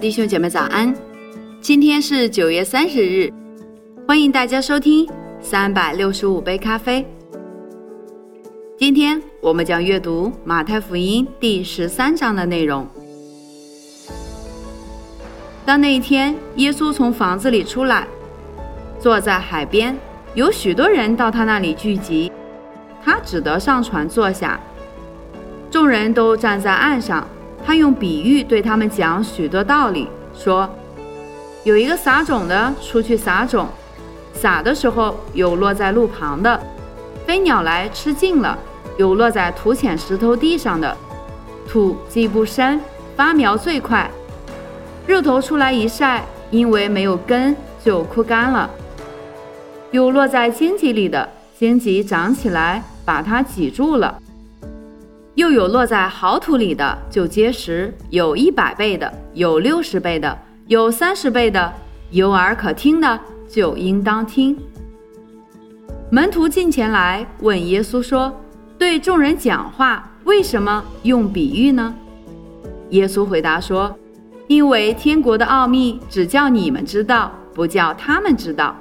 弟兄姐妹早安！今天是九月三十日，欢迎大家收听三百六十五杯咖啡。今天我们将阅读马太福音第十三章的内容。当那一天，耶稣从房子里出来，坐在海边，有许多人到他那里聚集，他只得上船坐下，众人都站在岸上。他用比喻对他们讲许多道理，说：有一个撒种的出去撒种，撒的时候有落在路旁的，飞鸟来吃尽了；有落在土浅石头地上的，土既不深，发苗最快，日头出来一晒，因为没有根就枯干了；有落在荆棘里的，荆棘长起来把它挤住了。又有落在好土里的，就结实；有一百倍的，有六十倍的，有三十倍的。有耳可听的，就应当听。门徒近前来问耶稣说：“对众人讲话，为什么用比喻呢？”耶稣回答说：“因为天国的奥秘只叫你们知道，不叫他们知道。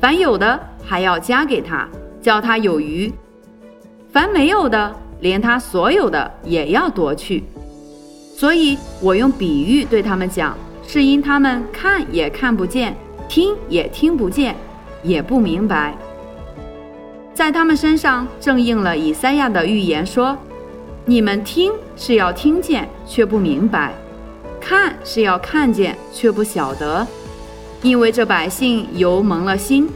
凡有的，还要加给他，叫他有余；凡没有的，连他所有的也要夺去，所以我用比喻对他们讲，是因他们看也看不见，听也听不见，也不明白。在他们身上正应了以赛亚的预言说：“你们听是要听见，却不明白；看是要看见，却不晓得。因为这百姓油蒙了心，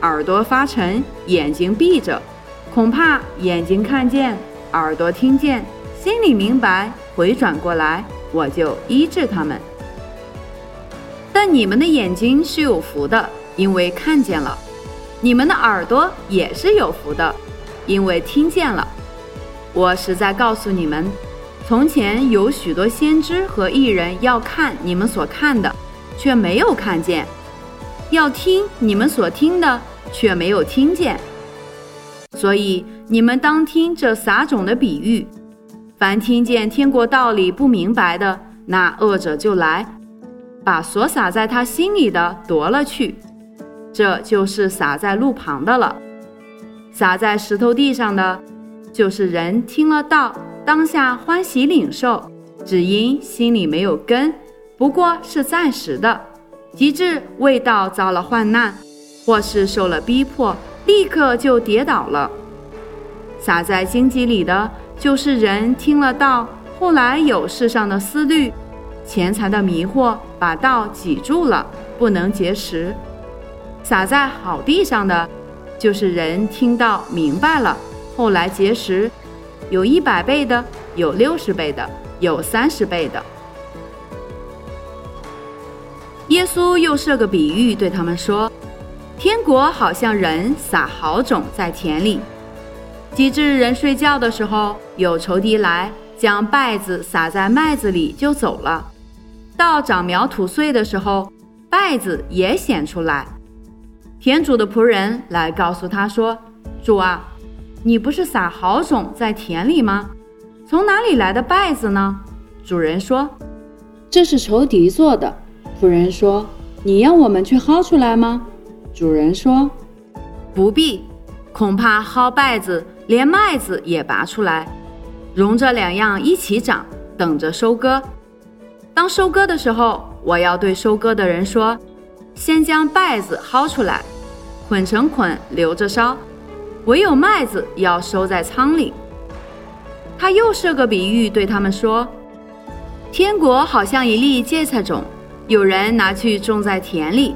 耳朵发沉，眼睛闭着，恐怕眼睛看见。”耳朵听见，心里明白，回转过来，我就医治他们。但你们的眼睛是有福的，因为看见了；你们的耳朵也是有福的，因为听见了。我实在告诉你们，从前有许多先知和艺人要看你们所看的，却没有看见；要听你们所听的，却没有听见。所以你们当听这撒种的比喻：凡听见天国道理不明白的，那恶者就来，把所撒在他心里的夺了去。这就是撒在路旁的了。撒在石头地上的，就是人听了道，当下欢喜领受，只因心里没有根，不过是暂时的；及至未到遭了患难，或是受了逼迫。立刻就跌倒了。撒在荆棘里的，就是人听了道，后来有世上的思虑、钱财的迷惑，把道挤住了，不能结实。撒在好地上的，就是人听到明白了，后来结实，有一百倍的，有六十倍的，有三十倍的。耶稣又设个比喻，对他们说。天国好像人撒好种在田里，及至人睡觉的时候，有仇敌来将稗子撒在麦子里就走了。到长苗吐穗的时候，稗子也显出来。田主的仆人来告诉他说：“主啊，你不是撒好种在田里吗？从哪里来的稗子呢？”主人说：“这是仇敌做的。”仆人说：“你要我们去薅出来吗？”主人说：“不必，恐怕薅稗子，连麦子也拔出来，容这两样一起长，等着收割。当收割的时候，我要对收割的人说：先将稗子薅出来，捆成捆留着烧；唯有麦子要收在仓里。”他又设个比喻对他们说：“天国好像一粒芥菜种，有人拿去种在田里。”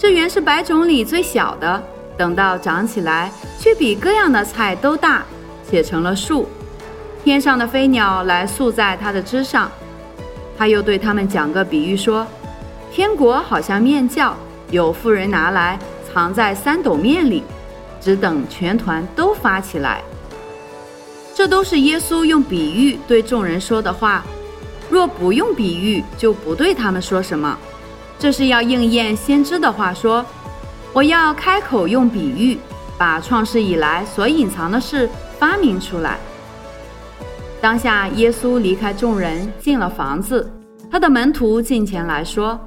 这原是百种里最小的，等到长起来，却比各样的菜都大，且成了树。天上的飞鸟来宿在它的枝上。他又对他们讲个比喻说：天国好像面教，有富人拿来藏在三斗面里，只等全团都发起来。这都是耶稣用比喻对众人说的话。若不用比喻，就不对他们说什么。这是要应验先知的话说：“我要开口用比喻，把创世以来所隐藏的事发明出来。”当下，耶稣离开众人，进了房子，他的门徒进前来说：“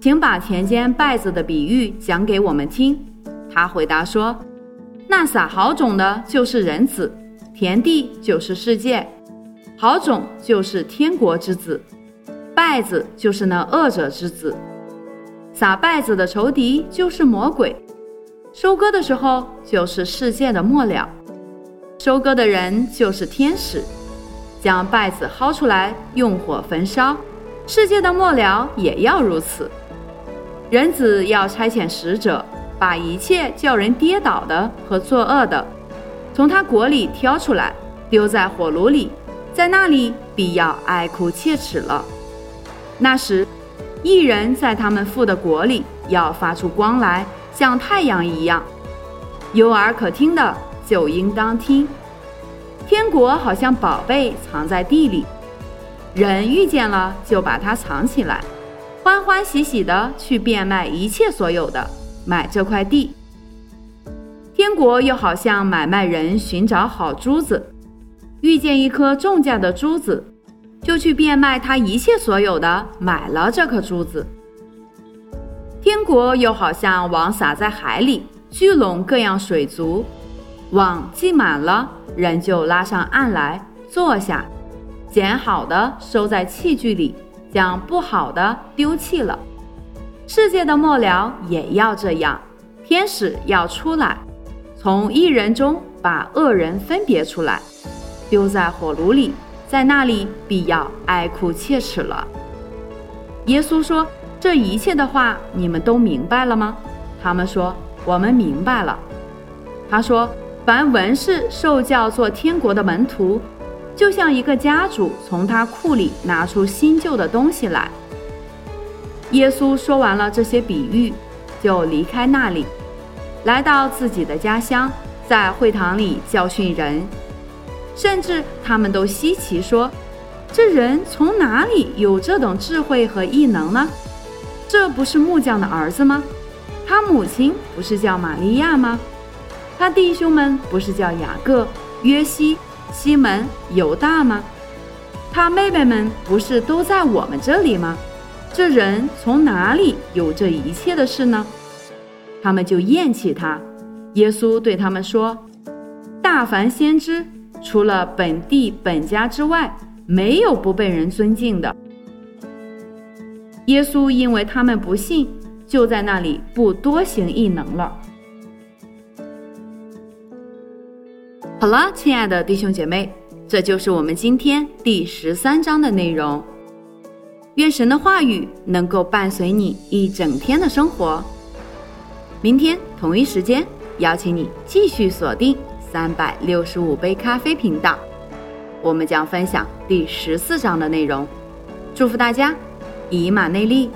请把田间稗子的比喻讲给我们听。”他回答说：“那撒好种的，就是人子；田地就是世界。好种就是天国之子，稗子就是那恶者之子。撒稗子的仇敌就是魔鬼。收割的时候，就是世界的末了。收割的人就是天使，将稗子薅出来，用火焚烧。”世界的末了也要如此，人子要差遣使者，把一切叫人跌倒的和作恶的，从他国里挑出来，丢在火炉里，在那里必要哀哭切齿了。那时，一人在他们父的国里要发出光来，像太阳一样。有耳可听的就应当听。天国好像宝贝藏在地里。人遇见了，就把它藏起来，欢欢喜喜的去变卖一切所有的，买这块地。天国又好像买卖人寻找好珠子，遇见一颗重价的珠子，就去变卖他一切所有的，买了这颗珠子。天国又好像网撒在海里，聚拢各样水族，网系满了，人就拉上岸来坐下。捡好的收在器具里，将不好的丢弃了。世界的末了也要这样，天使要出来，从一人中把恶人分别出来，丢在火炉里，在那里必要哀哭切齿了。耶稣说：“这一切的话，你们都明白了吗？”他们说：“我们明白了。”他说：“凡文士受教做天国的门徒。”就像一个家主从他库里拿出新旧的东西来。耶稣说完了这些比喻，就离开那里，来到自己的家乡，在会堂里教训人，甚至他们都稀奇说：“这人从哪里有这等智慧和异能呢？这不是木匠的儿子吗？他母亲不是叫玛利亚吗？他弟兄们不是叫雅各、约西？”西门、犹大吗？他妹妹们不是都在我们这里吗？这人从哪里有这一切的事呢？他们就厌弃他。耶稣对他们说：“大凡先知，除了本地本家之外，没有不被人尊敬的。”耶稣因为他们不信，就在那里不多行异能了。好了，亲爱的弟兄姐妹，这就是我们今天第十三章的内容。愿神的话语能够伴随你一整天的生活。明天同一时间，邀请你继续锁定三百六十五杯咖啡频道，我们将分享第十四章的内容。祝福大家，以马内利。